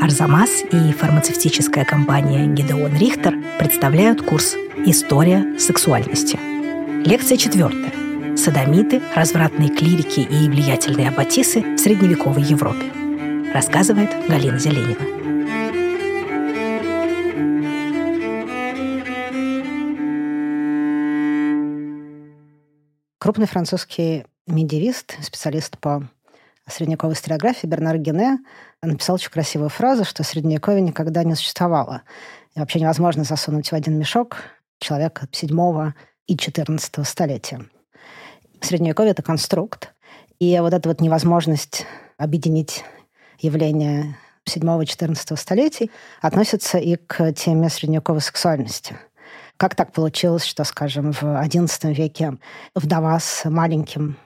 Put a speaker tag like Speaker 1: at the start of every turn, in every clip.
Speaker 1: Арзамас и фармацевтическая компания Гидеон Рихтер представляют курс «История сексуальности». Лекция четвертая. Садомиты, развратные клирики и влиятельные аббатисы в средневековой Европе. Рассказывает Галина Зеленина.
Speaker 2: Крупный французский медиевист, специалист по средневековой историографии Бернар Гене написал очень красивую фразу, что Средневековье никогда не существовало. И вообще невозможно засунуть в один мешок человека 7 и 14 столетия. Средневековье — это конструкт. И вот эта вот невозможность объединить явления 7-14 столетий относится и к теме средневековой сексуальности. Как так получилось, что, скажем, в XI веке вдова с маленьким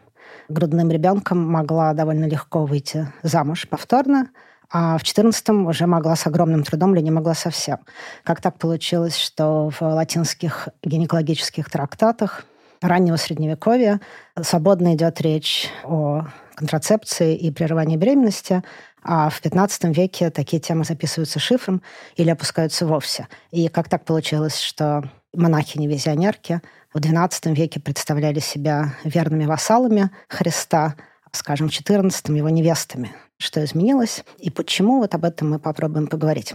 Speaker 2: грудным ребенком могла довольно легко выйти замуж повторно, а в 14-м уже могла с огромным трудом или не могла совсем. Как так получилось, что в латинских гинекологических трактатах раннего Средневековья свободно идет речь о контрацепции и прерывании беременности, а в 15 веке такие темы записываются шифром или опускаются вовсе. И как так получилось, что монахини-визионерки в XII веке представляли себя верными вассалами Христа, скажем, в XIV его невестами. Что изменилось и почему, вот об этом мы попробуем поговорить.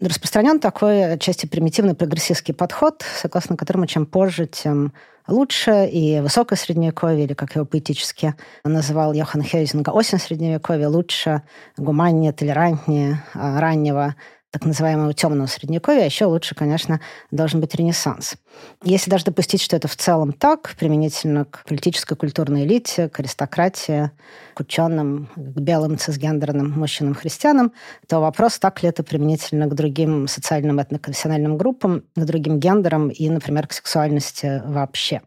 Speaker 2: Распространен такой отчасти примитивный прогрессистский подход, согласно которому чем позже, тем лучше. И высокое средневековье, или как его поэтически называл Йохан Хейзинга, осень средневековья лучше, гуманнее, толерантнее а, раннего так называемого темного средневековья, а еще лучше, конечно, должен быть Ренессанс. Если даже допустить, что это в целом так, применительно к политической культурной элите, к аристократии, к ученым, к белым цисгендерным мужчинам-христианам, то вопрос, так ли это применительно к другим социальным этноконфессиональным группам, к другим гендерам и, например, к сексуальности вообще.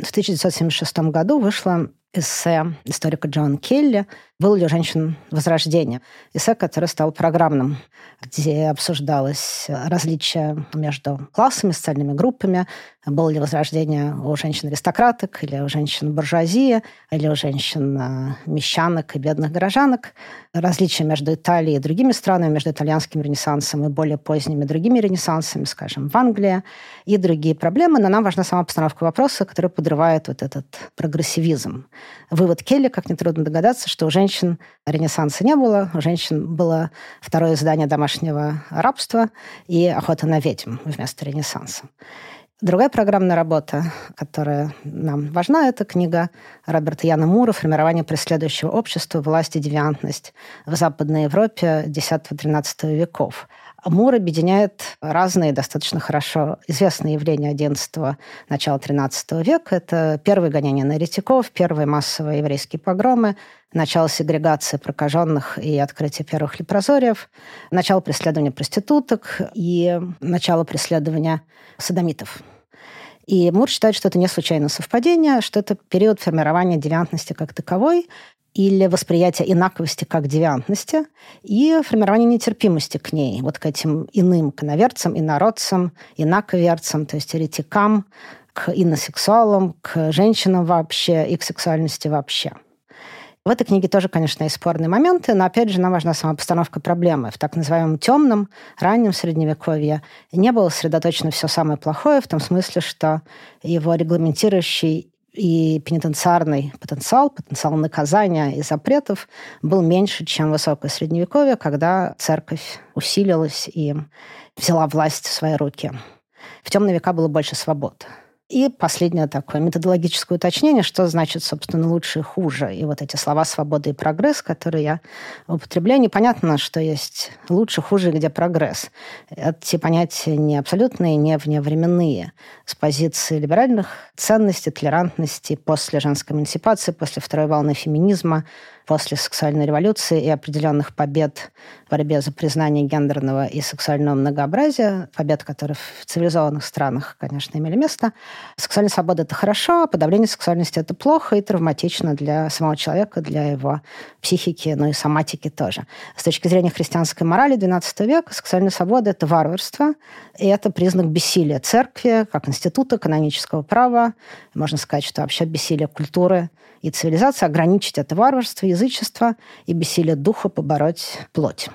Speaker 2: В 1976 году вышла эссе историка Джона Келли «Было ли у женщин возрождение?». Эссе, которое стало программным, где обсуждалось различия между классами, социальными группами, было ли возрождение у женщин-аристократок или у женщин-буржуазии, или у женщин-мещанок и бедных горожанок, различия между Италией и другими странами, между итальянским ренессансом и более поздними другими ренессансами, скажем, в Англии, и другие проблемы. Но нам важна сама постановка вопроса, которая подрывает вот этот прогрессивизм. Вывод Келли, как нетрудно догадаться, что у женщин ренессанса не было, у женщин было второе издание домашнего рабства и охота на ведьм вместо ренессанса. Другая программная работа, которая нам важна, это книга Роберта Яна Мура «Формирование преследующего общества. Власть и девиантность в Западной Европе X-XIII веков». Мур объединяет разные достаточно хорошо известные явления XI начала XIII века. Это первые гонения на еретиков, первые массовые еврейские погромы, начало сегрегации прокаженных и открытие первых лепрозориев, начало преследования проституток и начало преследования садомитов. И Мур считает, что это не случайное совпадение, что это период формирования девиантности как таковой, или восприятие инаковости как девиантности и формирование нетерпимости к ней, вот к этим иным, к иноверцам, инородцам, инаковерцам, то есть еретикам, к иносексуалам, к женщинам вообще и к сексуальности вообще. В этой книге тоже, конечно, есть спорные моменты, но, опять же, нам важна сама постановка проблемы. В так называемом темном, раннем Средневековье не было сосредоточено все самое плохое, в том смысле, что его регламентирующий и пенитенциарный потенциал, потенциал наказания и запретов был меньше, чем высокое средневековье, когда церковь усилилась и взяла власть в свои руки. В темные века было больше свобод. И последнее такое методологическое уточнение, что значит, собственно, лучше и хуже. И вот эти слова «свобода» и «прогресс», которые я употребляю, непонятно, что есть лучше, хуже, где прогресс. Эти понятия не абсолютные, не вневременные. С позиции либеральных ценностей, толерантности, после женской эмансипации, после второй волны феминизма, после сексуальной революции и определенных побед в борьбе за признание гендерного и сексуального многообразия, побед, которые в цивилизованных странах, конечно, имели место. Сексуальная свобода – это хорошо, а подавление сексуальности – это плохо и травматично для самого человека, для его психики, ну и соматики тоже. С точки зрения христианской морали XII века сексуальная свобода – это варварство, и это признак бессилия церкви, как института канонического права. Можно сказать, что вообще бессилие культуры и цивилизации, ограничить это варварство, язычество и бессилие духа побороть плоть.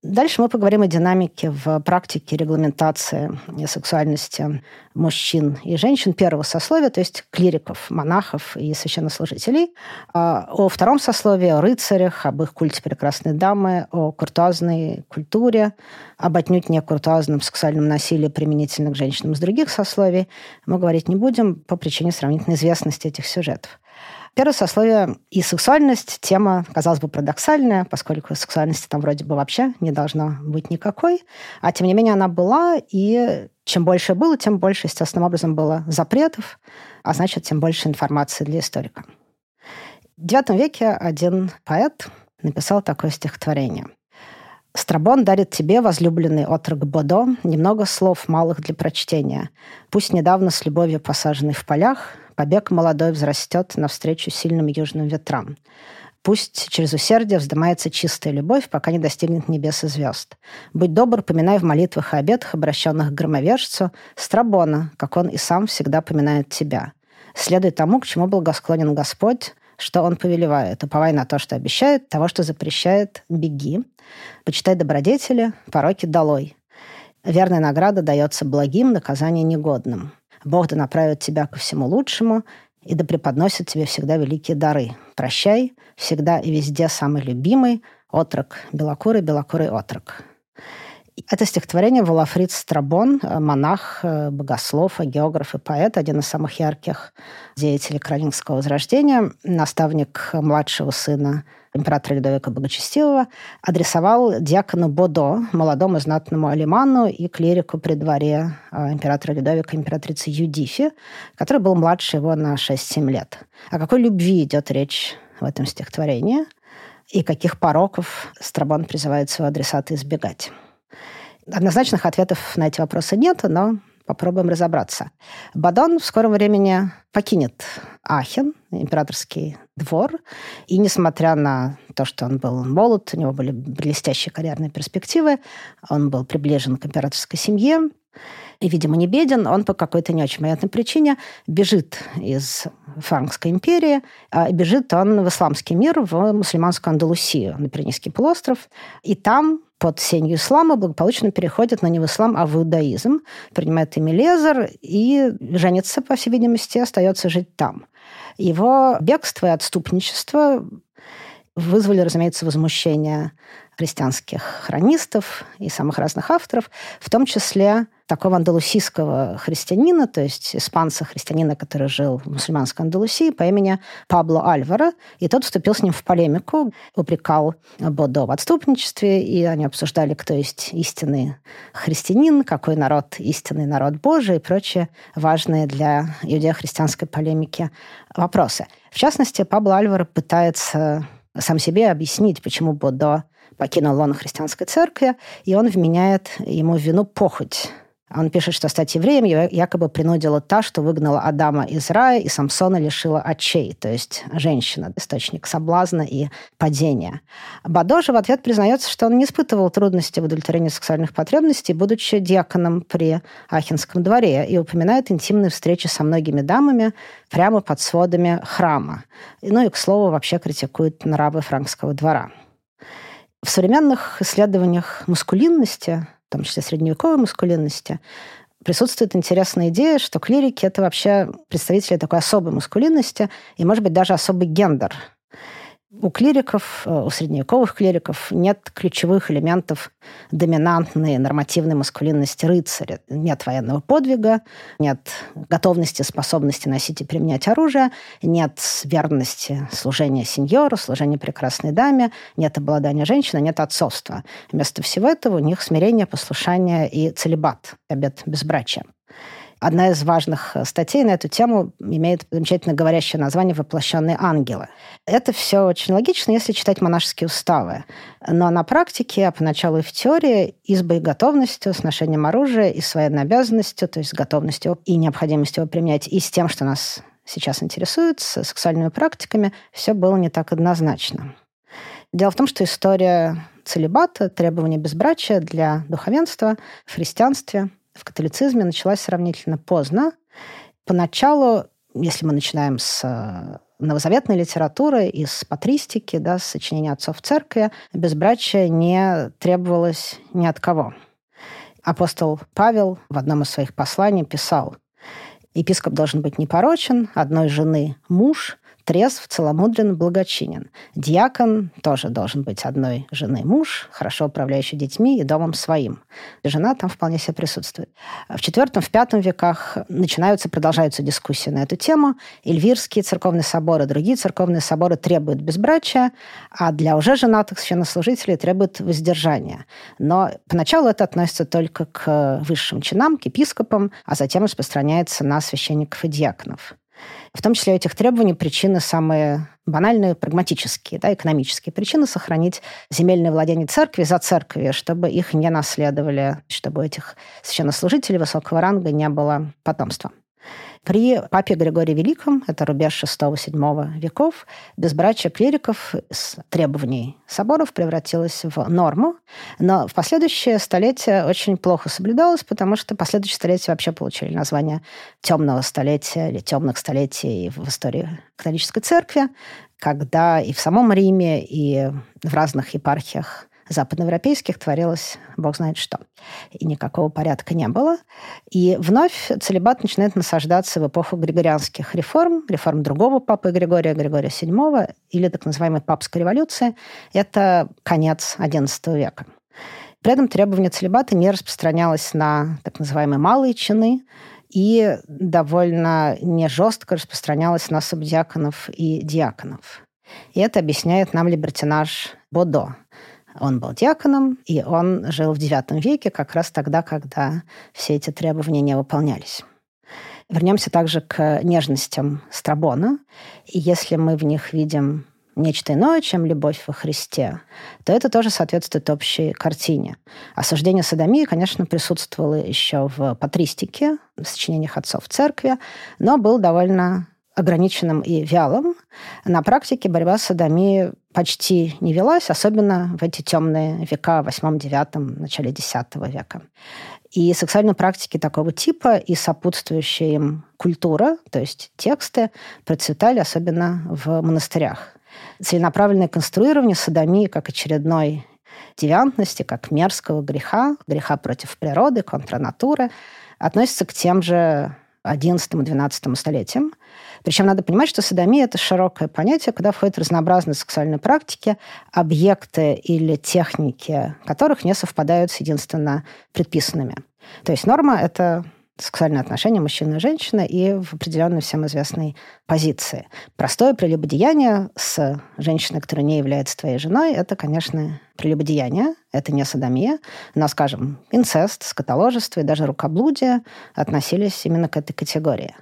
Speaker 2: Дальше мы поговорим о динамике в практике регламентации сексуальности мужчин и женщин первого сословия, то есть клириков, монахов и священнослужителей. А о втором сословии, о рыцарях, об их культе прекрасной дамы, о куртуазной культуре, об отнюдь не куртуазном сексуальном насилии применительно к женщинам из других сословий мы говорить не будем по причине сравнительной известности этих сюжетов. Первое сословие и сексуальность. Тема, казалось бы, парадоксальная, поскольку сексуальности там вроде бы вообще не должно быть никакой. А тем не менее она была, и чем больше было, тем больше, естественным образом, было запретов, а значит, тем больше информации для историка. В IX веке один поэт написал такое стихотворение. «Страбон дарит тебе, возлюбленный отрок Бодо, немного слов малых для прочтения. Пусть недавно с любовью посаженный в полях, побег молодой взрастет навстречу сильным южным ветрам. Пусть через усердие вздымается чистая любовь, пока не достигнет небес и звезд. Будь добр, поминай в молитвах и обетах, обращенных к громовержцу, Страбона, как он и сам всегда поминает тебя. Следуй тому, к чему благосклонен Господь, что он повелевает. Уповай на то, что обещает, того, что запрещает, беги. Почитай добродетели, пороки долой. Верная награда дается благим, наказание негодным. Бог да направит тебя ко всему лучшему и да преподносит тебе всегда великие дары. Прощай, всегда и везде самый любимый, отрок, белокурый, белокурый отрок. Это стихотворение Валафрид Страбон, монах, богослов, географ и поэт, один из самых ярких деятелей Каролингского возрождения, наставник младшего сына императора Людовика Богочестивого, адресовал диакону Бодо, молодому знатному алиману и клирику при дворе императора Людовика, императрицы Юдифи, который был младше его на 6-7 лет. О какой любви идет речь в этом стихотворении и каких пороков Страбон призывает своего адресата избегать. Однозначных ответов на эти вопросы нет, но Попробуем разобраться. Бадон в скором времени покинет Ахен, императорский двор, и несмотря на то, что он был молод, у него были блестящие карьерные перспективы, он был приближен к императорской семье, и, видимо, не беден, он по какой-то не очень понятной причине бежит из Франкской империи, а бежит он в исламский мир, в мусульманскую Андалусию, на Пиренейский полуостров, и там под сенью ислама благополучно переходит, но не в ислам, а в иудаизм, принимает имя Лезер и женится, по всей видимости, остается жить там. Его бегство и отступничество вызвали, разумеется, возмущение христианских хронистов и самых разных авторов, в том числе такого андалусийского христианина, то есть испанца-христианина, который жил в мусульманской Андалусии по имени Пабло Альвара. И тот вступил с ним в полемику, упрекал Бодо в отступничестве, и они обсуждали, кто есть истинный христианин, какой народ истинный народ Божий и прочие важные для иудео-христианской полемики вопросы. В частности, Пабло Альвара пытается сам себе объяснить, почему Бодо покинул лоно христианской церкви, и он вменяет ему вину похоть он пишет, что стать евреем якобы принудила та, что выгнала Адама из рая и Самсона лишила очей, то есть женщина, источник соблазна и падения. Бадо же в ответ признается, что он не испытывал трудности в удовлетворении сексуальных потребностей, будучи диаконом при Ахенском дворе, и упоминает интимные встречи со многими дамами прямо под сводами храма. Ну и, к слову, вообще критикует нравы франкского двора. В современных исследованиях маскулинности в том числе средневековой маскулинности, присутствует интересная идея, что клирики — это вообще представители такой особой маскулинности и, может быть, даже особый гендер — у клириков, э, у средневековых клириков нет ключевых элементов доминантной нормативной маскулинности рыцаря. Нет военного подвига, нет готовности, способности носить и применять оружие, нет верности служения сеньору, служения прекрасной даме, нет обладания женщиной, нет отцовства. Вместо всего этого у них смирение, послушание и целебат, обет безбрачия. Одна из важных э, статей на эту тему имеет замечательно говорящее название «Воплощенные ангелы». Это все очень логично, если читать монашеские уставы. Но на практике, а поначалу и в теории, и с боеготовностью, с ношением оружия, и с военной обязанностью, то есть с готовностью и необходимостью его применять, и с тем, что нас сейчас интересует, с сексуальными практиками, все было не так однозначно. Дело в том, что история целебата, требования безбрачия для духовенства в христианстве в католицизме началась сравнительно поздно. Поначалу, если мы начинаем с э, новозаветной литературы, из патристики, да, сочинения отцов церкви, безбрачие не требовалось ни от кого. Апостол Павел в одном из своих посланий писал, «Епископ должен быть непорочен, одной жены муж, трезв, целомудрен, благочинен. Диакон тоже должен быть одной жены муж, хорошо управляющий детьми и домом своим. Жена там вполне себе присутствует. В IV, в V веках начинаются, продолжаются дискуссии на эту тему. Эльвирские церковные соборы, другие церковные соборы требуют безбрачия, а для уже женатых священнослужителей требуют воздержания. Но поначалу это относится только к высшим чинам, к епископам, а затем распространяется на священников и диаконов. В том числе у этих требований причины самые банальные, прагматические, да, экономические причины сохранить земельное владение церкви за церковью, чтобы их не наследовали, чтобы у этих священнослужителей высокого ранга не было потомства. При папе Григории Великом, это рубеж VI-VII веков, безбрачие клириков с требований соборов превратилось в норму, но в последующие столетия очень плохо соблюдалось, потому что последующие столетия вообще получили название темного столетия или темных столетий в истории католической церкви, когда и в самом Риме, и в разных епархиях западноевропейских творилось бог знает что. И никакого порядка не было. И вновь целебат начинает насаждаться в эпоху григорианских реформ, реформ другого папы Григория, Григория VII, или так называемой папской революции. Это конец XI века. При этом требование целебата не распространялось на так называемые малые чины, и довольно не жестко распространялось на субдиаконов и диаконов. И это объясняет нам либертинаж Бодо, он был диаконом, и он жил в IX веке, как раз тогда, когда все эти требования не выполнялись. Вернемся также к нежностям Страбона. И если мы в них видим нечто иное, чем любовь во Христе, то это тоже соответствует общей картине. Осуждение садомии, конечно, присутствовало еще в патристике, в сочинениях отцов церкви, но был довольно ограниченным и вялым. На практике борьба с садомией почти не велась, особенно в эти темные века, в 8-9, начале X века. И сексуальные практики такого типа и сопутствующая им культура, то есть тексты, процветали особенно в монастырях. Целенаправленное конструирование садомии как очередной девиантности, как мерзкого греха, греха против природы, контранатуры, относится к тем же XI-XII столетиям. Причем надо понимать, что садомия – это широкое понятие, куда входят разнообразные сексуальные практики, объекты или техники, которых не совпадают с единственно предписанными. То есть норма – это сексуальные отношения мужчины и женщины и в определенной всем известной позиции. Простое прелюбодеяние с женщиной, которая не является твоей женой, это, конечно, прелюбодеяние, это не садомия, но, скажем, инцест, скотоложество и даже рукоблудие относились именно к этой категории.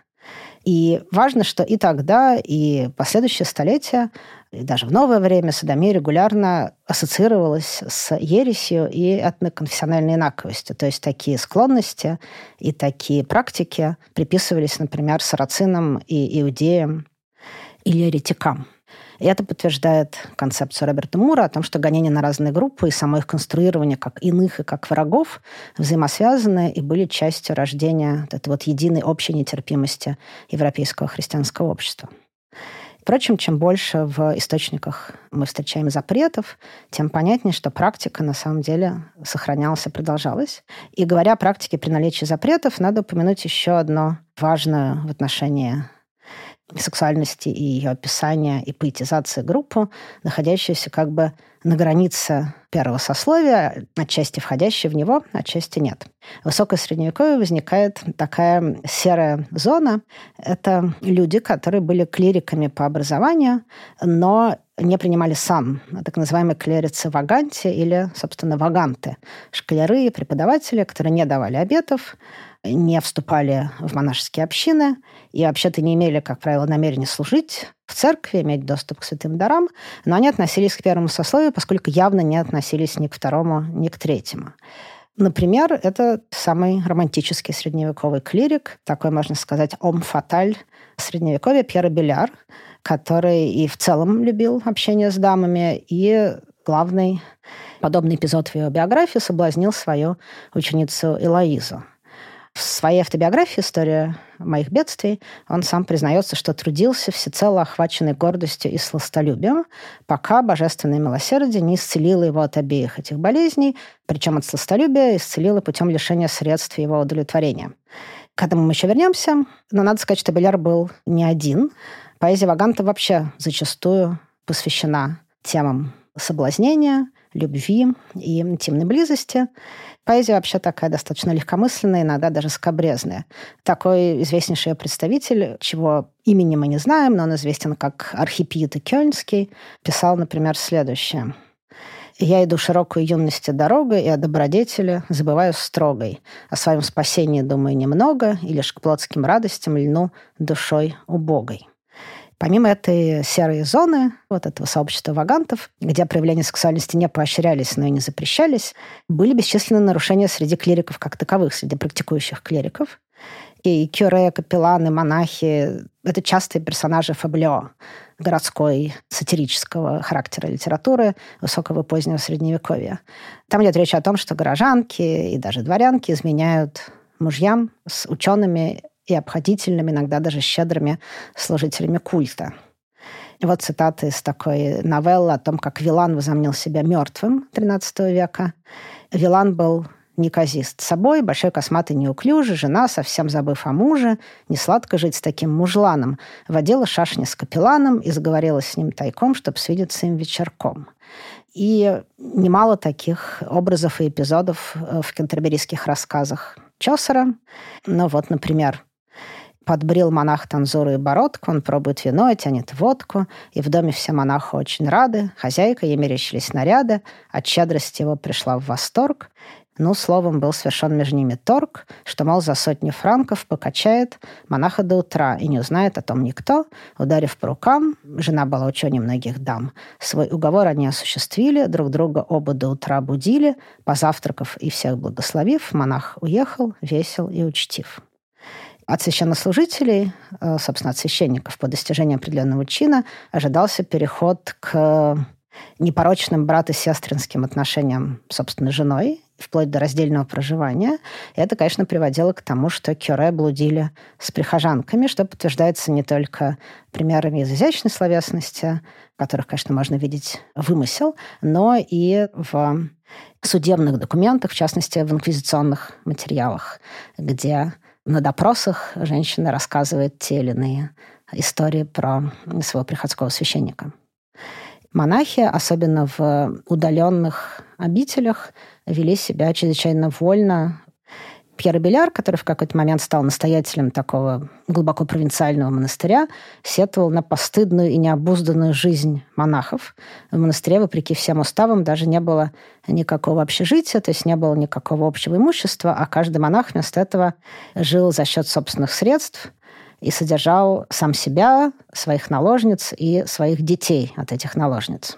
Speaker 2: И важно, что и тогда, и последующие столетия, и даже в новое время садомия регулярно ассоциировалась с ересью и этноконфессиональной инаковостью. То есть такие склонности и такие практики приписывались, например, сарацинам и иудеям или еретикам. И это подтверждает концепцию Роберта Мура о том, что гонения на разные группы и само их конструирование как иных и как врагов взаимосвязаны и были частью рождения вот этой вот единой общей нетерпимости европейского христианского общества. Впрочем, чем больше в источниках мы встречаем запретов, тем понятнее, что практика на самом деле сохранялась и продолжалась. И говоря о практике при наличии запретов, надо упомянуть еще одно важное в отношении сексуальности и ее описания и поэтизации группу, находящуюся как бы на границе первого сословия, отчасти входящей в него, отчасти нет. В высокое средневековье возникает такая серая зона. Это люди, которые были клириками по образованию, но не принимали сан, так называемые клерицы ваганти или, собственно, ваганты. Школяры и преподаватели, которые не давали обетов, не вступали в монашеские общины и вообще-то не имели, как правило, намерения служить в церкви, иметь доступ к святым дарам, но они относились к первому сословию, поскольку явно не относились ни к второму, ни к третьему. Например, это самый романтический средневековый клирик, такой, можно сказать, ом-фаталь средневековья Пьера Беляр, который и в целом любил общение с дамами, и главный подобный эпизод в его биографии соблазнил свою ученицу Элоизу. В своей автобиографии «История моих бедствий» он сам признается, что трудился всецело охваченный гордостью и сластолюбием, пока божественное милосердие не исцелило его от обеих этих болезней, причем от сластолюбия исцелило путем лишения средств его удовлетворения. К этому мы еще вернемся, но надо сказать, что Беляр был не один. Поэзия Ваганта вообще зачастую посвящена темам соблазнения, любви и интимной близости. Поэзия вообще такая достаточно легкомысленная, иногда даже скобрезная. Такой известнейший представитель, чего имени мы не знаем, но он известен как Архипиета Кёльнский, писал, например, следующее. «Я иду широкой юности дорогой, и о добродетели забываю строгой. О своем спасении думаю немного, и лишь к плотским радостям льну душой убогой». Помимо этой серой зоны, вот этого сообщества вагантов, где проявления сексуальности не поощрялись, но и не запрещались, были бесчисленные нарушения среди клириков как таковых, среди практикующих клириков. И кюре, капелланы, монахи — это частые персонажи фаблио, городской сатирического характера литературы высокого позднего средневековья. Там идет речь о том, что горожанки и даже дворянки изменяют мужьям с учеными и обходительными, иногда даже щедрыми служителями культа. Вот цитаты из такой новеллы о том, как Вилан возомнил себя мертвым XIII века. Вилан был неказист собой, большой косматый неуклюжий, жена, совсем забыв о муже, не сладко жить с таким мужланом, водила шашни с капелланом и заговорила с ним тайком, чтобы свидеться им вечерком. И немало таких образов и эпизодов э, в кентерберийских рассказах Чосера. Ну вот, например, Подбрил монах танзуру и бородку, он пробует вино и тянет водку, и в доме все монахи очень рады, хозяйка ей мерещились наряды, от щедрости его пришла в восторг, ну, словом, был совершен между ними торг, что, мол, за сотни франков покачает монаха до утра и не узнает о том никто. Ударив по рукам, жена была ученей многих дам. Свой уговор они осуществили, друг друга оба до утра будили, позавтракав и всех благословив, монах уехал, весел и учтив. От священнослужителей, э, собственно, от священников по достижению определенного чина ожидался переход к непорочным брат- и сестринским отношениям, собственно, женой, вплоть до раздельного проживания. И это, конечно, приводило к тому, что кюре блудили с прихожанками, что подтверждается не только примерами из изящной словесности, которых, конечно, можно видеть вымысел, но и в судебных документах, в частности, в инквизиционных материалах, где на допросах женщина рассказывает те или иные истории про своего приходского священника. Монахи, особенно в удаленных обителях, вели себя чрезвычайно вольно. Пьер Беляр, который в какой-то момент стал настоятелем такого глубоко провинциального монастыря, сетовал на постыдную и необузданную жизнь монахов. В монастыре, вопреки всем уставам, даже не было никакого общежития, то есть не было никакого общего имущества, а каждый монах вместо этого жил за счет собственных средств и содержал сам себя, своих наложниц и своих детей от этих наложниц.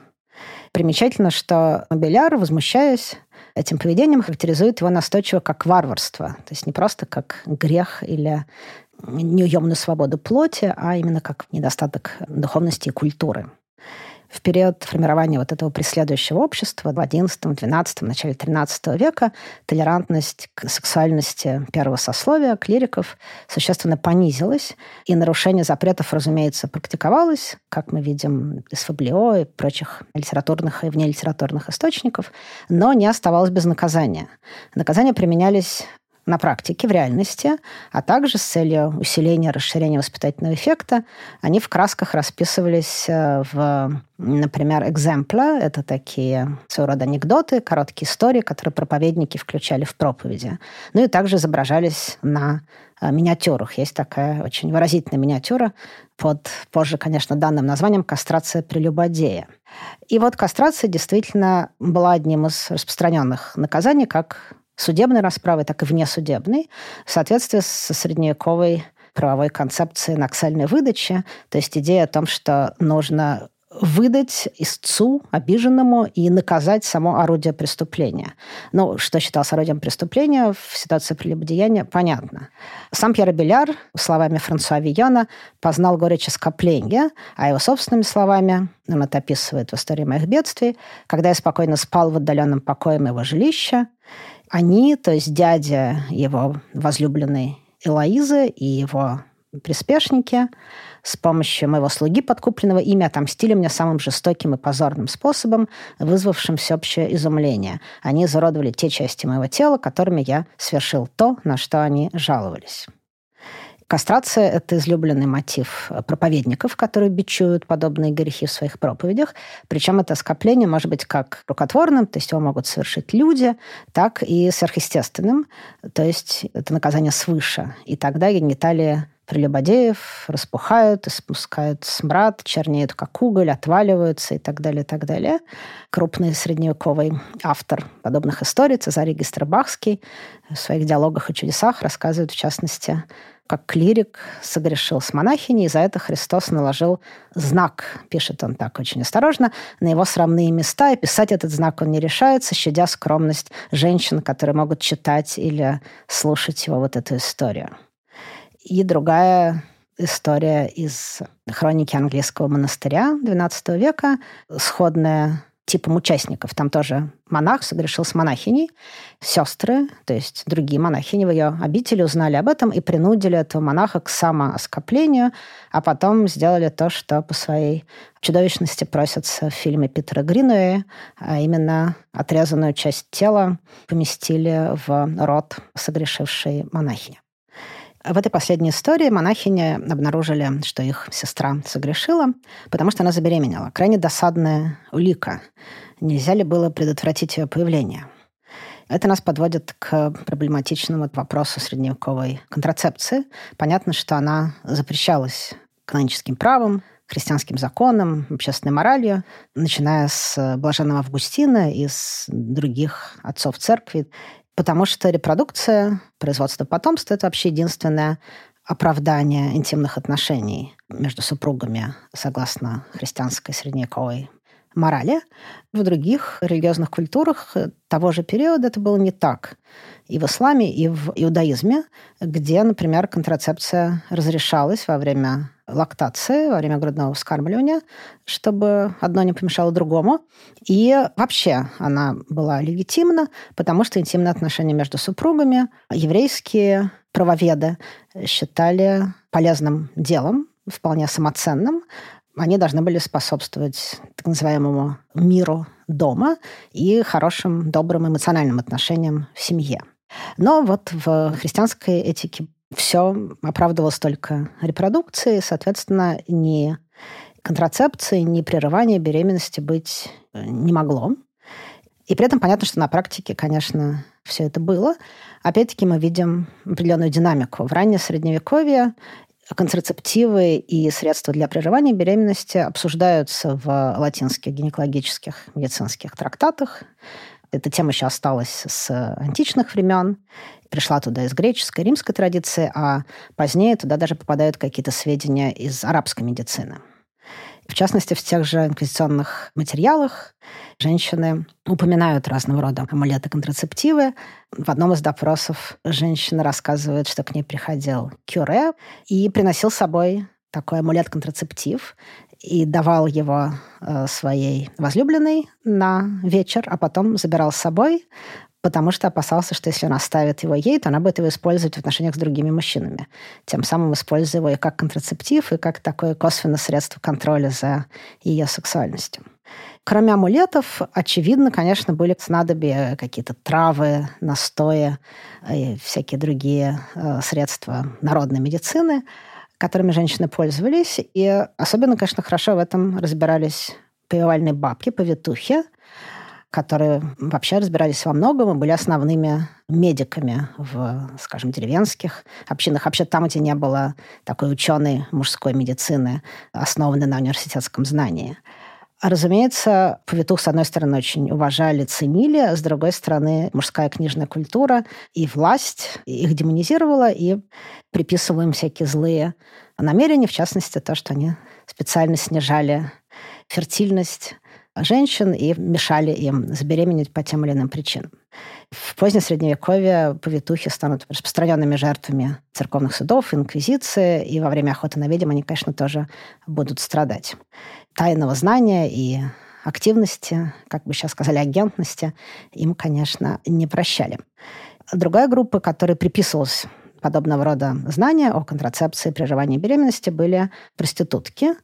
Speaker 2: Примечательно, что Беляр, возмущаясь, этим поведением характеризует его настойчиво как варварство. То есть не просто как грех или неуемную свободу плоти, а именно как недостаток духовности и культуры в период формирования вот этого преследующего общества в XI, XII, начале XIII века толерантность к сексуальности первого сословия, клириков, существенно понизилась, и нарушение запретов, разумеется, практиковалось, как мы видим из Фаблио и прочих литературных и внелитературных источников, но не оставалось без наказания. Наказания применялись на практике, в реальности, а также с целью усиления, расширения воспитательного эффекта, они в красках расписывались э, в, например, экземпля. Это такие своего рода анекдоты, короткие истории, которые проповедники включали в проповеди. Ну и также изображались на э, миниатюрах. Есть такая очень выразительная миниатюра под, позже, конечно, данным названием «Кастрация прелюбодея». И вот кастрация действительно была одним из распространенных наказаний, как судебной расправы, так и внесудебной, в соответствии со средневековой правовой концепцией наксальной выдачи, то есть идея о том, что нужно выдать истцу, обиженному, и наказать само орудие преступления. Ну, что считалось орудием преступления в ситуации прелюбодеяния, понятно. Сам Пьер Беляр, словами Франсуа Вийона, познал горечь оскопления, а его собственными словами, он это описывает в «Истории моих бедствий», когда я спокойно спал в отдаленном покое моего жилища, Они, то есть дядя его возлюбленной Элоизы и его приспешники с помощью моего слуги, подкупленного ими, отомстили мне самым жестоким и позорным способом, вызвавшим всеобщее изумление. Они изуродовали те части моего тела, которыми я совершил то, на что они жаловались. Кастрация – это излюбленный мотив проповедников, которые бичуют подобные грехи в своих проповедях. Причем это скопление может быть как рукотворным, то есть его могут совершить люди, так и сверхъестественным, то есть это наказание свыше. И тогда гениталии прелюбодеев распухают, испускают смрад, чернеют как уголь, отваливаются и так далее, и так далее. Крупный средневековый автор подобных историй, Цезарий Гистербахский, в своих диалогах о чудесах рассказывает, в частности, как клирик согрешил с монахиней, и за это Христос наложил знак, пишет он так очень осторожно, на его срамные места, и писать этот знак он не решается, щадя скромность женщин, которые могут читать или слушать его вот эту историю. И другая история из хроники английского монастыря XII века, сходная типом участников. Там тоже монах согрешил с монахиней. Сестры, то есть другие монахини в ее обители узнали об этом и принудили этого монаха к самооскоплению, а потом сделали то, что по своей чудовищности просятся в фильме Питера Гринуэя, а именно отрезанную часть тела поместили в рот согрешившей монахини. В этой последней истории монахини обнаружили, что их сестра согрешила, потому что она забеременела. Крайне досадная улика. Нельзя ли было предотвратить ее появление? Это нас подводит к проблематичному вопросу средневековой контрацепции. Понятно, что она запрещалась каноническим правом, христианским законам, общественной моралью, начиная с блаженного Августина и с других отцов церкви. Потому что репродукция, производство потомства – это вообще единственное оправдание интимных отношений между супругами согласно христианской средневековой морали. В других религиозных культурах того же периода это было не так. И в исламе, и в иудаизме, где, например, контрацепция разрешалась во время лактации, во время грудного вскармливания, чтобы одно не помешало другому. И вообще она была легитимна, потому что интимные отношения между супругами еврейские правоведы считали полезным делом, вполне самоценным. Они должны были способствовать так называемому миру дома и хорошим, добрым эмоциональным отношениям в семье. Но вот в христианской этике все оправдывалось только репродукцией, соответственно, ни контрацепции, ни прерывания беременности быть э, не могло. И при этом понятно, что на практике, конечно, все это было. Опять-таки мы видим определенную динамику. В раннее Средневековье контрацептивы и средства для прерывания беременности обсуждаются в латинских гинекологических медицинских трактатах. Эта тема еще осталась с античных времен, пришла туда из греческой, римской традиции, а позднее туда даже попадают какие-то сведения из арабской медицины. В частности, в тех же инквизиционных материалах женщины упоминают разного рода амулеты контрацептивы. В одном из допросов женщина рассказывает, что к ней приходил кюре и приносил с собой такой амулет-контрацептив и давал его э, своей возлюбленной на вечер, а потом забирал с собой, потому что опасался, что если он оставит его ей, то она будет его использовать в отношениях с другими мужчинами. Тем самым используя его и как контрацептив, и как такое косвенное средство контроля за ее сексуальностью. Кроме амулетов, очевидно, конечно, были снадобья, какие-то травы, настои и всякие другие э, средства народной медицины – которыми женщины пользовались. И особенно, конечно, хорошо в этом разбирались повивальные бабки, повитухи, которые вообще разбирались во многом и были основными медиками в, скажем, деревенских общинах. Вообще там, где не было такой ученой мужской медицины, основанной на университетском знании. Разумеется, повитух, с одной стороны, очень уважали, ценили, а с другой стороны, мужская книжная культура и власть их демонизировала и приписывала им всякие злые намерения, в частности, то, что они специально снижали фертильность женщин и мешали им забеременеть по тем или иным причинам. В позднее Средневековье повитухи станут распространенными жертвами церковных судов, инквизиции, и во время охоты на ведьм они, конечно, тоже будут страдать. Тайного знания и активности, как бы сейчас сказали, агентности, им, конечно, не прощали. Другая группа, которой приписывалась подобного рода знания о контрацепции, прерывании беременности, были проститутки.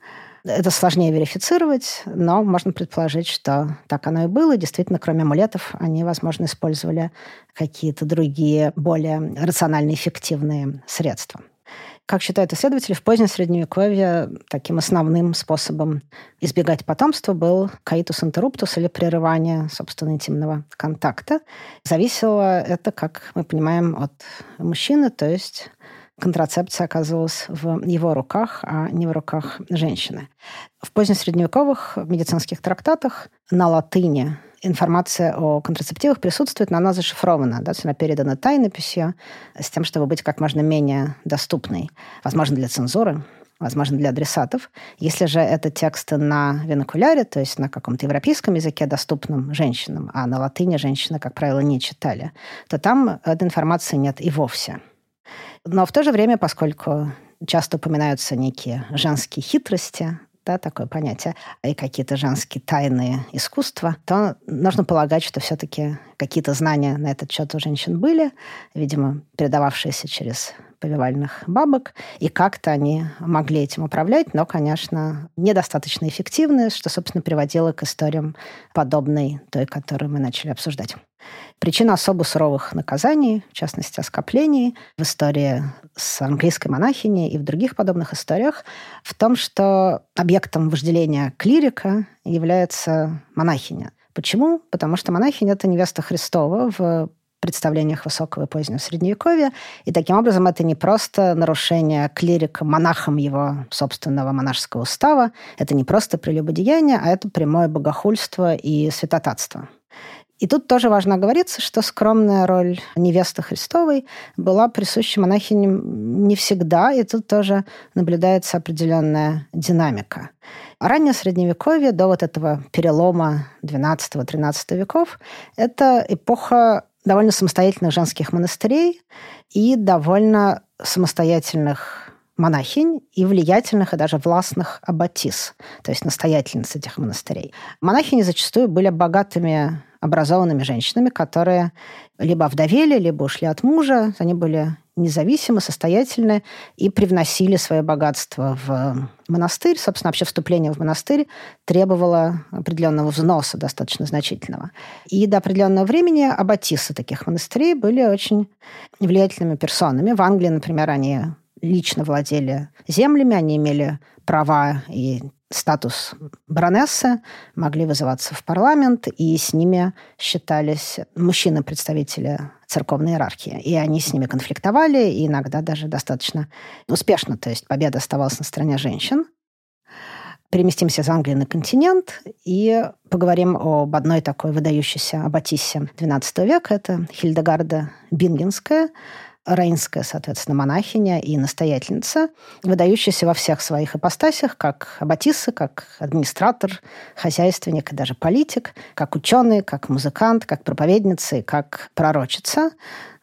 Speaker 2: Это сложнее верифицировать, но можно предположить, что так оно и было. Действительно, кроме амулетов, они, возможно, использовали какие-то другие, более рационально эффективные средства. Как считают исследователи, в позднем Средневековье таким основным способом избегать потомства был каитус интерруптус или прерывание, собственно, интимного контакта. Зависело это, как мы понимаем, от мужчины, то есть контрацепция оказывалась в его руках, а не в руках женщины. В позднесредневековых медицинских трактатах на латыни информация о контрацептивах присутствует, но она зашифрована. Да, она передана тайнописью с тем, чтобы быть как можно менее доступной. Возможно, для цензуры, возможно, для адресатов. Если же это тексты на винокуляре, то есть на каком-то европейском языке, доступном женщинам, а на латыни женщины, как правило, не читали, то там этой информации нет и вовсе. Но в то же время, поскольку часто упоминаются некие женские хитрости, да, такое понятие, и какие-то женские тайные искусства, то нужно полагать, что все-таки какие-то знания на этот счет у женщин были, видимо, передававшиеся через повивальных бабок, и как-то они могли этим управлять, но, конечно, недостаточно эффективны, что, собственно, приводило к историям подобной той, которую мы начали обсуждать. Причина особо суровых наказаний, в частности, оскоплений, в истории с английской монахиней и в других подобных историях, в том, что объектом вожделения клирика является монахиня. Почему? Потому что монахиня — это невеста Христова в представлениях высокого и позднего средневековья. И таким образом это не просто нарушение клирика монахом его собственного монашеского устава, это не просто прелюбодеяние, а это прямое богохульство и святотатство. И тут тоже важно оговориться, что скромная роль невесты Христовой была присуща монахиням не всегда, и тут тоже наблюдается определенная динамика. Раннее Средневековье, до вот этого перелома XII-XIII веков, это эпоха довольно самостоятельных женских монастырей и довольно самостоятельных монахинь и влиятельных и даже властных аббатис, то есть настоятельниц этих монастырей. Монахини зачастую были богатыми образованными женщинами, которые либо вдовели, либо ушли от мужа. Они были независимы, состоятельны и привносили свое богатство в монастырь. Собственно, вообще вступление в монастырь требовало определенного взноса достаточно значительного. И до определенного времени аббатисы таких монастырей были очень влиятельными персонами. В Англии, например, они лично владели землями, они имели права и статус баронессы, могли вызываться в парламент, и с ними считались мужчины-представители церковной иерархии. И они с ними конфликтовали, и иногда даже достаточно успешно. То есть победа оставалась на стороне женщин. Переместимся из Англии на континент и поговорим об одной такой выдающейся аббатисе XII века. Это Хильдегарда Бингенская, Рейнская, соответственно, монахиня и настоятельница, выдающаяся во всех своих ипостасях, как аббатиса, как администратор, хозяйственник и даже политик, как ученый, как музыкант, как проповедница и как пророчица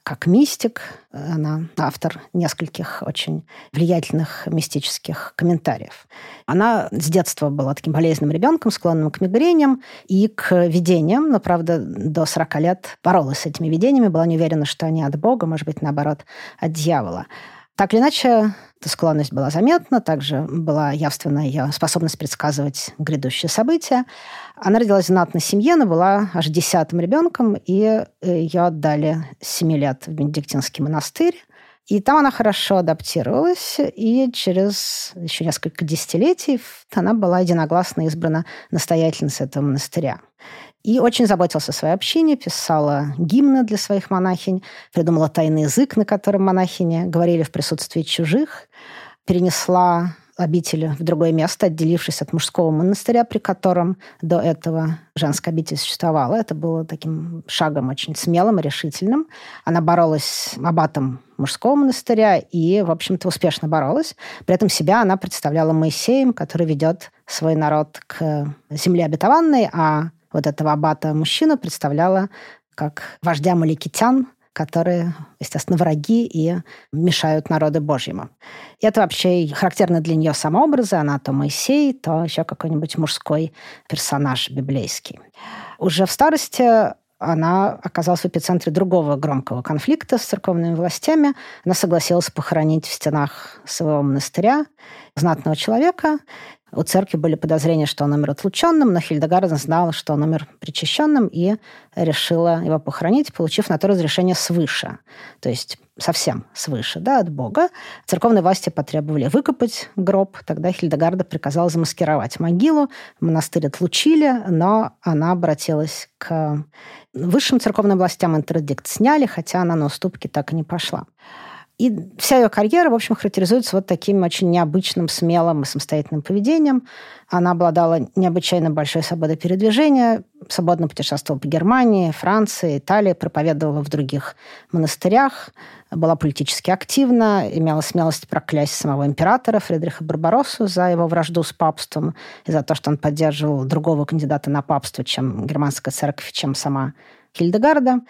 Speaker 2: как мистик. Она автор нескольких очень влиятельных мистических комментариев. Она с детства была таким болезненным ребенком, склонным к мигрениям и к видениям, но, правда, до 40 лет боролась с этими видениями, была не уверена, что они от Бога, может быть, наоборот, от дьявола. Так или иначе, эта склонность была заметна, также была явственна ее способность предсказывать грядущие события. Она родилась в знатной семье, она была аж десятым ребенком, и ее отдали с 7 лет в Бенедиктинский монастырь. И там она хорошо адаптировалась, и через еще несколько десятилетий она была единогласно избрана настоятельницей этого монастыря. И очень заботился о своей общине, писала гимны для своих монахинь, придумала тайный язык, на котором монахини говорили в присутствии чужих, перенесла обители в другое место, отделившись от мужского монастыря, при котором до этого женская обитель существовала. Это было таким шагом очень смелым и решительным. Она боролась аббатом мужского монастыря и, в общем-то, успешно боролась. При этом себя она представляла Моисеем, который ведет свой народ к земле обетованной, а вот этого аббата мужчину представляла как вождя маликитян, которые, естественно, враги и мешают народу Божьему. И это вообще характерно для нее самообразы. Она то Моисей, то еще какой-нибудь мужской персонаж библейский. Уже в старости она оказалась в эпицентре другого громкого конфликта с церковными властями. Она согласилась похоронить в стенах своего монастыря знатного человека, у церкви были подозрения, что он умер отлученным, но Хильдегарда знала, что он умер причащенным и решила его похоронить, получив на то разрешение свыше. То есть совсем свыше, да, от Бога. Церковные власти потребовали выкопать гроб. Тогда Хильдегарда приказала замаскировать могилу. Монастырь отлучили, но она обратилась к высшим церковным властям. Интердикт сняли, хотя она на уступки так и не пошла. И вся ее карьера, в общем, характеризуется вот таким очень необычным, смелым и самостоятельным поведением. Она обладала необычайно большой свободой передвижения, свободно путешествовала по Германии, Франции, Италии, проповедовала в других монастырях, была политически активна, имела смелость проклясть самого императора Фридриха Барбароссу за его вражду с папством и за то, что он поддерживал другого кандидата на папство, чем германская церковь, чем сама Хильдегарда.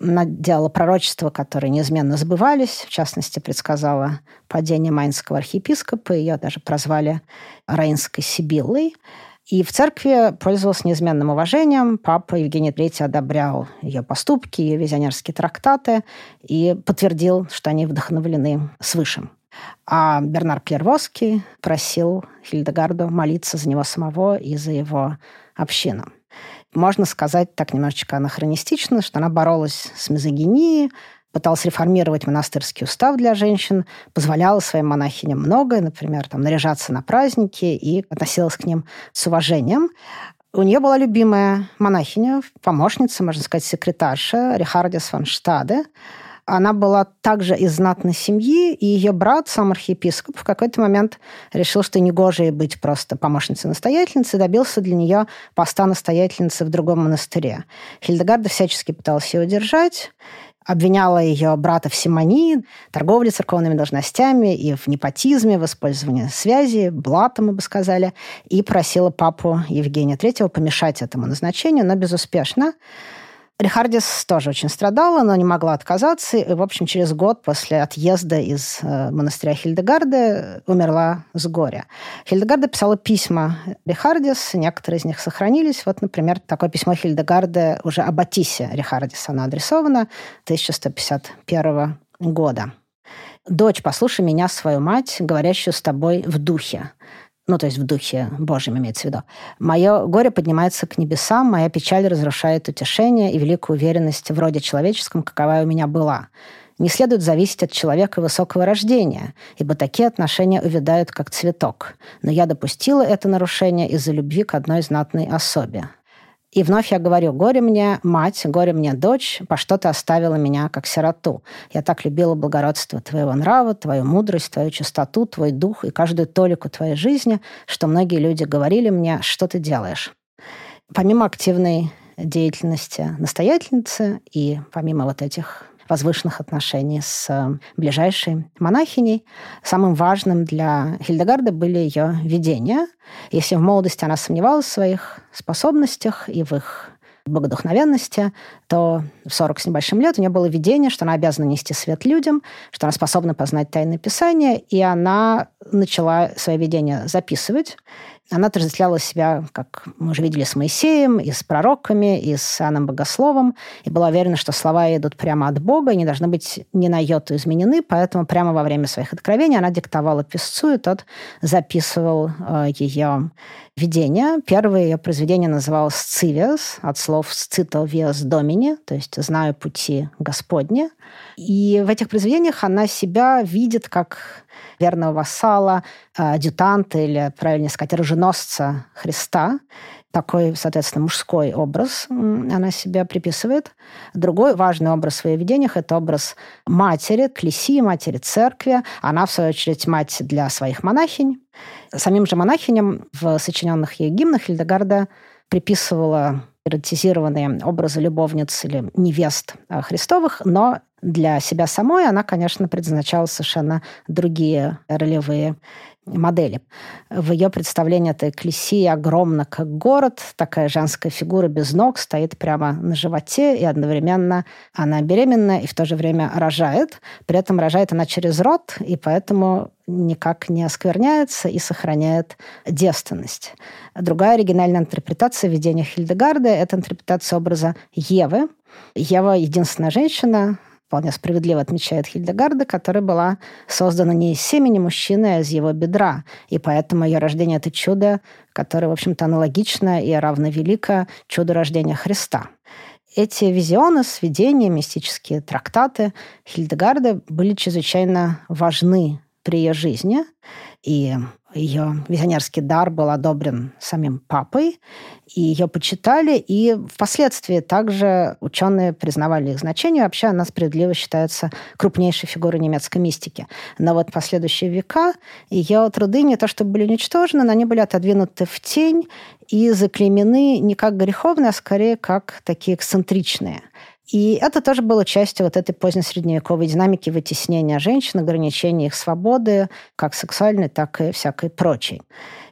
Speaker 2: Она делала пророчества, которые неизменно сбывались. В частности, предсказала падение Майнского архиепископа. Ее даже прозвали Рейнской Сибиллой. И в церкви пользовалась неизменным уважением. Папа Евгений III одобрял ее поступки, ее визионерские трактаты и подтвердил, что они вдохновлены свыше. А Бернар Клервоский просил Хильдегарду молиться за него самого и за его общину можно сказать так немножечко анахронистично, что она боролась с мизогинией, пыталась реформировать монастырский устав для женщин, позволяла своим монахиням многое, например, там, наряжаться на праздники и относилась к ним с уважением. У нее была любимая монахиня, помощница, можно сказать, секретарша Рихардис фон Штаде, она была также из знатной семьи, и ее брат, сам архиепископ, в какой-то момент решил, что негоже ей быть просто помощницей-настоятельницей, добился для нее поста настоятельницы в другом монастыре. Хильдегарда всячески пыталась ее удержать, обвиняла ее брата в симонии, торговле церковными должностями и в непотизме, в использовании связи, блатом, мы бы сказали, и просила папу Евгения III помешать этому назначению, но безуспешно. Рихардис тоже очень страдала, но не могла отказаться. И, в общем, через год после отъезда из э, монастыря Хильдегарды умерла с горя. Хильдегарда писала письма Рихардис, некоторые из них сохранились. Вот, например, такое письмо Хильдегарде уже об Атисе Рихардиса, оно адресовано 1151 года. «Дочь, послушай меня, свою мать, говорящую с тобой в духе ну, то есть в духе Божьем имеется в виду. Мое горе поднимается к небесам, моя печаль разрушает утешение и великую уверенность в роде человеческом, какова у меня была. Не следует зависеть от человека высокого рождения, ибо такие отношения увядают, как цветок. Но я допустила это нарушение из-за любви к одной знатной особе. И вновь я говорю, горе мне, мать, горе мне, дочь, по что ты оставила меня как сироту. Я так любила благородство твоего нрава, твою мудрость, твою чистоту, твой дух и каждую толику твоей жизни, что многие люди говорили мне, что ты делаешь. Помимо активной деятельности настоятельницы и помимо вот этих возвышенных отношений с э, ближайшей монахиней. Самым важным для Хильдегарды были ее видения. Если в молодости она сомневалась в своих способностях и в их богодухновенности, то в 40 с небольшим лет у нее было видение, что она обязана нести свет людям, что она способна познать тайное писание, и она начала свои видения записывать. Она отождествляла себя, как мы уже видели, с Моисеем, и с пророками, и с Иоанном Богословом, и была уверена, что слова идут прямо от Бога и не должны быть ни на йоту изменены, поэтому прямо во время своих откровений она диктовала писцу, и тот записывал э, ее видение. Первое ее произведение называлось «Цивиас», от слов «сцито виас домини», то есть «знаю пути Господни». И в этих произведениях она себя видит как верного вассала, а, адъютанта или, правильнее сказать, оруженосца Христа. Такой, соответственно, мужской образ она себя приписывает. Другой важный образ в ее видениях – это образ матери, клеси, матери церкви. Она, в свою очередь, мать для своих монахинь. Самим же монахиням в сочиненных ей гимнах Хильдегарда приписывала эротизированные образы любовниц или невест а, Христовых, но для себя самой она, конечно, предназначала совершенно другие ролевые модели. В ее представлении это Экклесия огромна, как город, такая женская фигура без ног стоит прямо на животе, и одновременно она беременна и в то же время рожает. При этом рожает она через рот, и поэтому никак не оскверняется и сохраняет девственность. Другая оригинальная интерпретация видения Хильдегарда – это интерпретация образа Евы. Ева – единственная женщина, вполне справедливо отмечает Хильдегарда, которая была создана не из семени мужчины, а из его бедра. И поэтому ее рождение – это чудо, которое, в общем-то, аналогично и равновелико чуду рождения Христа. Эти визионы, сведения, мистические трактаты Хильдегарда были чрезвычайно важны при ее жизни. И ее визионерский дар был одобрен самим папой, и ее почитали, и впоследствии также ученые признавали их значение. Вообще она справедливо считается крупнейшей фигурой немецкой мистики. Но вот последующие века ее труды не то чтобы были уничтожены, но они были отодвинуты в тень и заклеймены не как греховные, а скорее как такие эксцентричные. И это тоже было частью вот этой позднесредневековой динамики вытеснения женщин, ограничения их свободы, как сексуальной, так и всякой прочей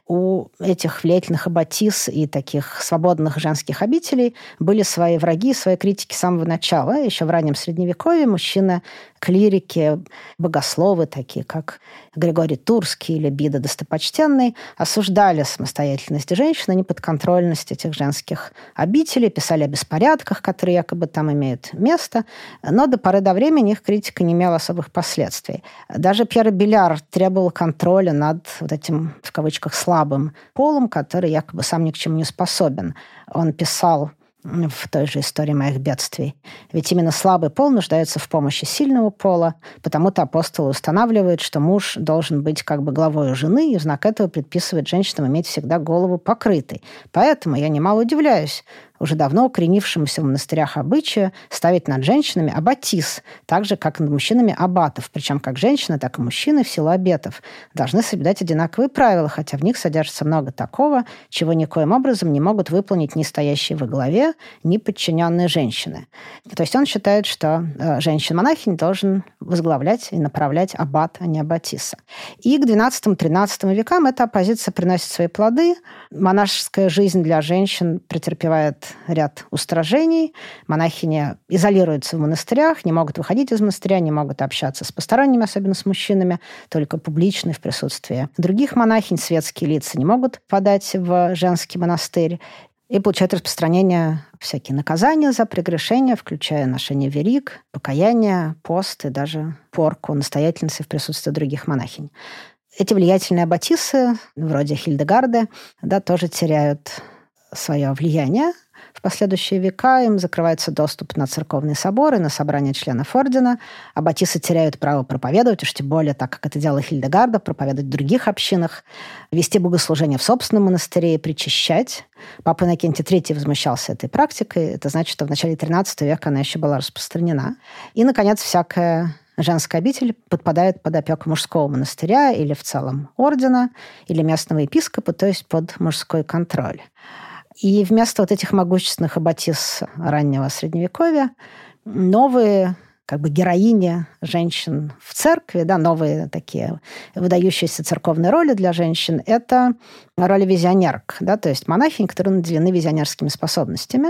Speaker 2: у этих влиятельных аббатис и таких свободных женских обителей были свои враги, свои критики с самого начала. Еще в раннем Средневековье мужчины, клирики, богословы, такие как Григорий Турский или Бида Достопочтенный, осуждали самостоятельность женщин и неподконтрольность этих женских обителей, писали о беспорядках, которые якобы там имеют место. Но до поры до времени их критика не имела особых последствий. Даже Пьер Беляр требовал контроля над вот этим, в кавычках, слабым полом, который якобы сам ни к чему не способен. Он писал в той же истории моих бедствий. Ведь именно слабый пол нуждается в помощи сильного пола, потому-то апостолы устанавливают, что муж должен быть как бы главой жены, и в знак этого предписывает женщинам иметь всегда голову покрытой. Поэтому я немало удивляюсь, уже давно укоренившемуся в монастырях обычаю ставить над женщинами аббатис, так же, как и над мужчинами аббатов. Причем как женщины, так и мужчины в силу обетов должны соблюдать одинаковые правила, хотя в них содержится много такого, чего никоим образом не могут выполнить ни стоящие во главе, ни подчиненные женщины. То есть он считает, что э, женщин-монахинь должен возглавлять и направлять аббат, а не аббатиса. И к XII-XIII векам эта оппозиция приносит свои плоды. Монашеская жизнь для женщин претерпевает ряд устражений. Монахини изолируются в монастырях, не могут выходить из монастыря, не могут общаться с посторонними, особенно с мужчинами, только публично в присутствии других монахинь. Светские лица не могут подать в женский монастырь и получают распространение всякие наказания за прегрешения, включая ношение верик, покаяние, пост и даже порку настоятельницы в присутствии других монахинь. Эти влиятельные аббатисы, вроде Хильдегарда, да, тоже теряют свое влияние, в последующие века им закрывается доступ на церковные соборы, на собрания членов ордена. Аббатисы теряют право проповедовать, уж тем более, так как это делала Хильдегарда, проповедовать в других общинах, вести богослужение в собственном монастыре и причащать. Папа Иннокентий III возмущался этой практикой. Это значит, что в начале XIII века она еще была распространена. И, наконец, всякая женская обитель подпадает под опеку мужского монастыря или в целом ордена, или местного епископа, то есть под мужской контроль. И вместо вот этих могущественных аббатис раннего Средневековья новые как бы героини женщин в церкви, да, новые такие выдающиеся церковные роли для женщин, это роли визионерок, да, то есть монахинь, которые наделены визионерскими способностями.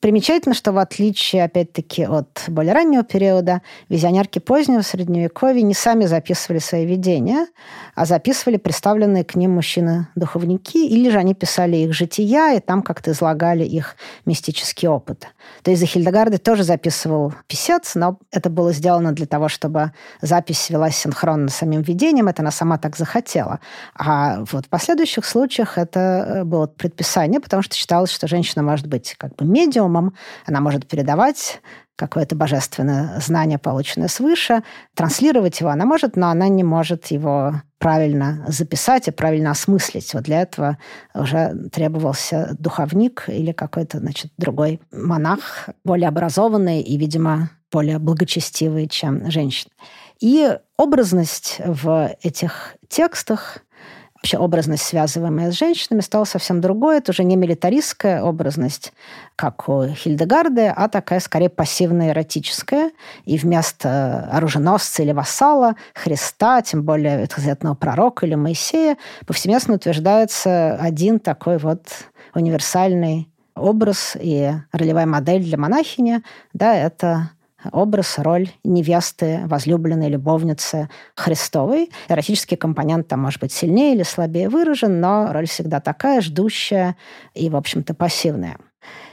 Speaker 2: Примечательно, что в отличие, опять-таки, от более раннего периода, визионерки позднего Средневековья не сами записывали свои видения, а записывали представленные к ним мужчины-духовники, или же они писали их жития, и там как-то излагали их мистический опыт. То есть за Хильдегарды тоже записывал писец, но это было сделано для того, чтобы запись велась синхронно с самим видением, это она сама так захотела. А вот в последующих случаях это э, было предписание, потому что считалось, что женщина может быть как бы медиум, медиумом, она может передавать какое-то божественное знание, полученное свыше, транслировать его она может, но она не может его правильно записать и правильно осмыслить. Вот для этого уже требовался духовник или какой-то, значит, другой монах, более образованный и, видимо, более благочестивый, чем женщина. И образность в этих текстах вообще образность, связываемая с женщинами, стала совсем другой. Это уже не милитаристская образность, как у Хильдегарды, а такая скорее пассивная эротическая. И вместо оруженосца или вассала Христа, тем более ветхозаветного пророка или Моисея, повсеместно утверждается один такой вот универсальный образ и ролевая модель для монахини, да, это образ, роль невесты, возлюбленной любовницы Христовой. Эротический компонент там может быть сильнее или слабее выражен, но роль всегда такая, ждущая и, в общем-то, пассивная.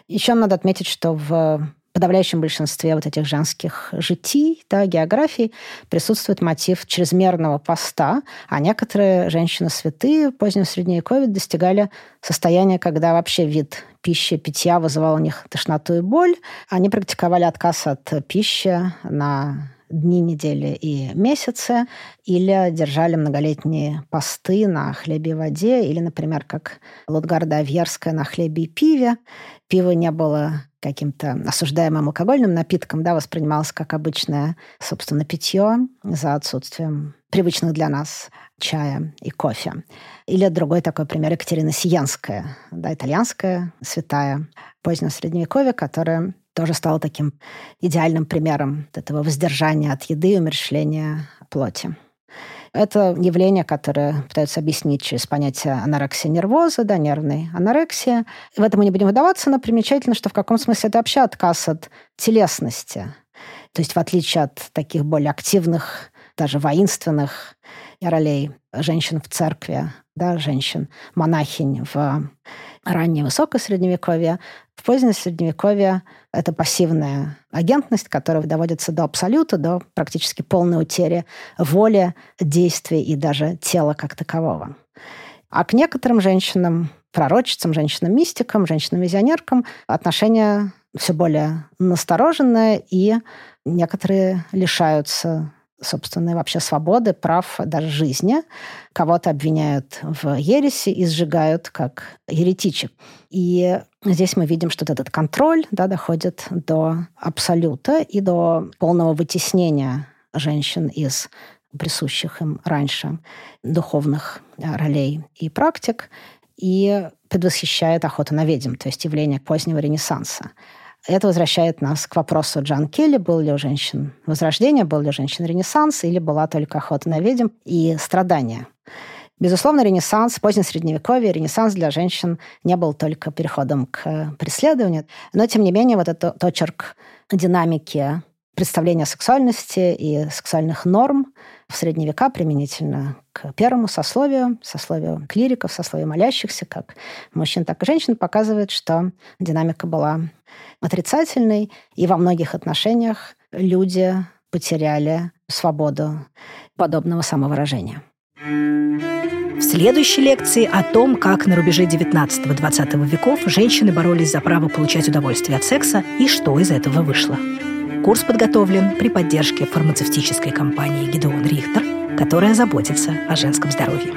Speaker 2: Еще надо отметить, что в подавляющем большинстве вот этих женских житий, да, географий присутствует мотив чрезмерного поста, а некоторые женщины-святые в позднем Средневековье достигали состояния, когда вообще вид пищи, питья вызывал у них тошноту и боль. Они практиковали отказ от пищи на дни недели и месяцы, или держали многолетние посты на хлебе и воде, или, например, как Лутгарда Авьерская на хлебе и пиве. Пиво не было каким-то осуждаемым алкогольным напитком, да, воспринималось как обычное, собственно, питье за отсутствием привычных для нас чая и кофе. Или другой такой пример Екатерина Сиенская, да, итальянская святая позднего Средневековья, которая тоже стала таким идеальным примером этого воздержания от еды и умерщвления плоти. Это явление, которое пытаются объяснить через понятие анорексия нервоза, да, нервной анорексии. В этом мы не будем выдаваться, но примечательно, что в каком смысле это вообще отказ от телесности. То есть в отличие от таких более активных, даже воинственных ролей женщин в церкви, да, женщин, монахинь в раннее высокое средневековье, в позднее средневековье это пассивная агентность, которая доводится до абсолюта, до практически полной утери воли, действий и даже тела как такового. А к некоторым женщинам, пророчицам, женщинам-мистикам, женщинам-визионеркам отношения все более настороженное, и некоторые лишаются собственной вообще свободы, прав, даже жизни. Кого-то обвиняют в ереси и сжигают как еретичек. И здесь мы видим, что этот контроль да, доходит до абсолюта и до полного вытеснения женщин из присущих им раньше духовных ролей и практик, и предвосхищает охоту на ведьм, то есть явление позднего Ренессанса. Это возвращает нас к вопросу Джан Келли, был ли у женщин возрождение, был ли у женщин ренессанс, или была только охота на ведьм и страдания. Безусловно, ренессанс, позднее средневековье, ренессанс для женщин не был только переходом к преследованию, но, тем не менее, вот этот очерк динамики представления сексуальности и сексуальных норм в средние века применительно к первому сословию, сословию клириков, сословию молящихся, как мужчин, так и женщин, показывает, что динамика была отрицательной, и во многих отношениях люди потеряли свободу подобного самовыражения.
Speaker 1: В следующей лекции о том, как на рубеже 19-20 веков женщины боролись за право получать удовольствие от секса и что из этого вышло. Курс подготовлен при поддержке фармацевтической компании «Гидеон Рихтер», которая заботится о женском здоровье.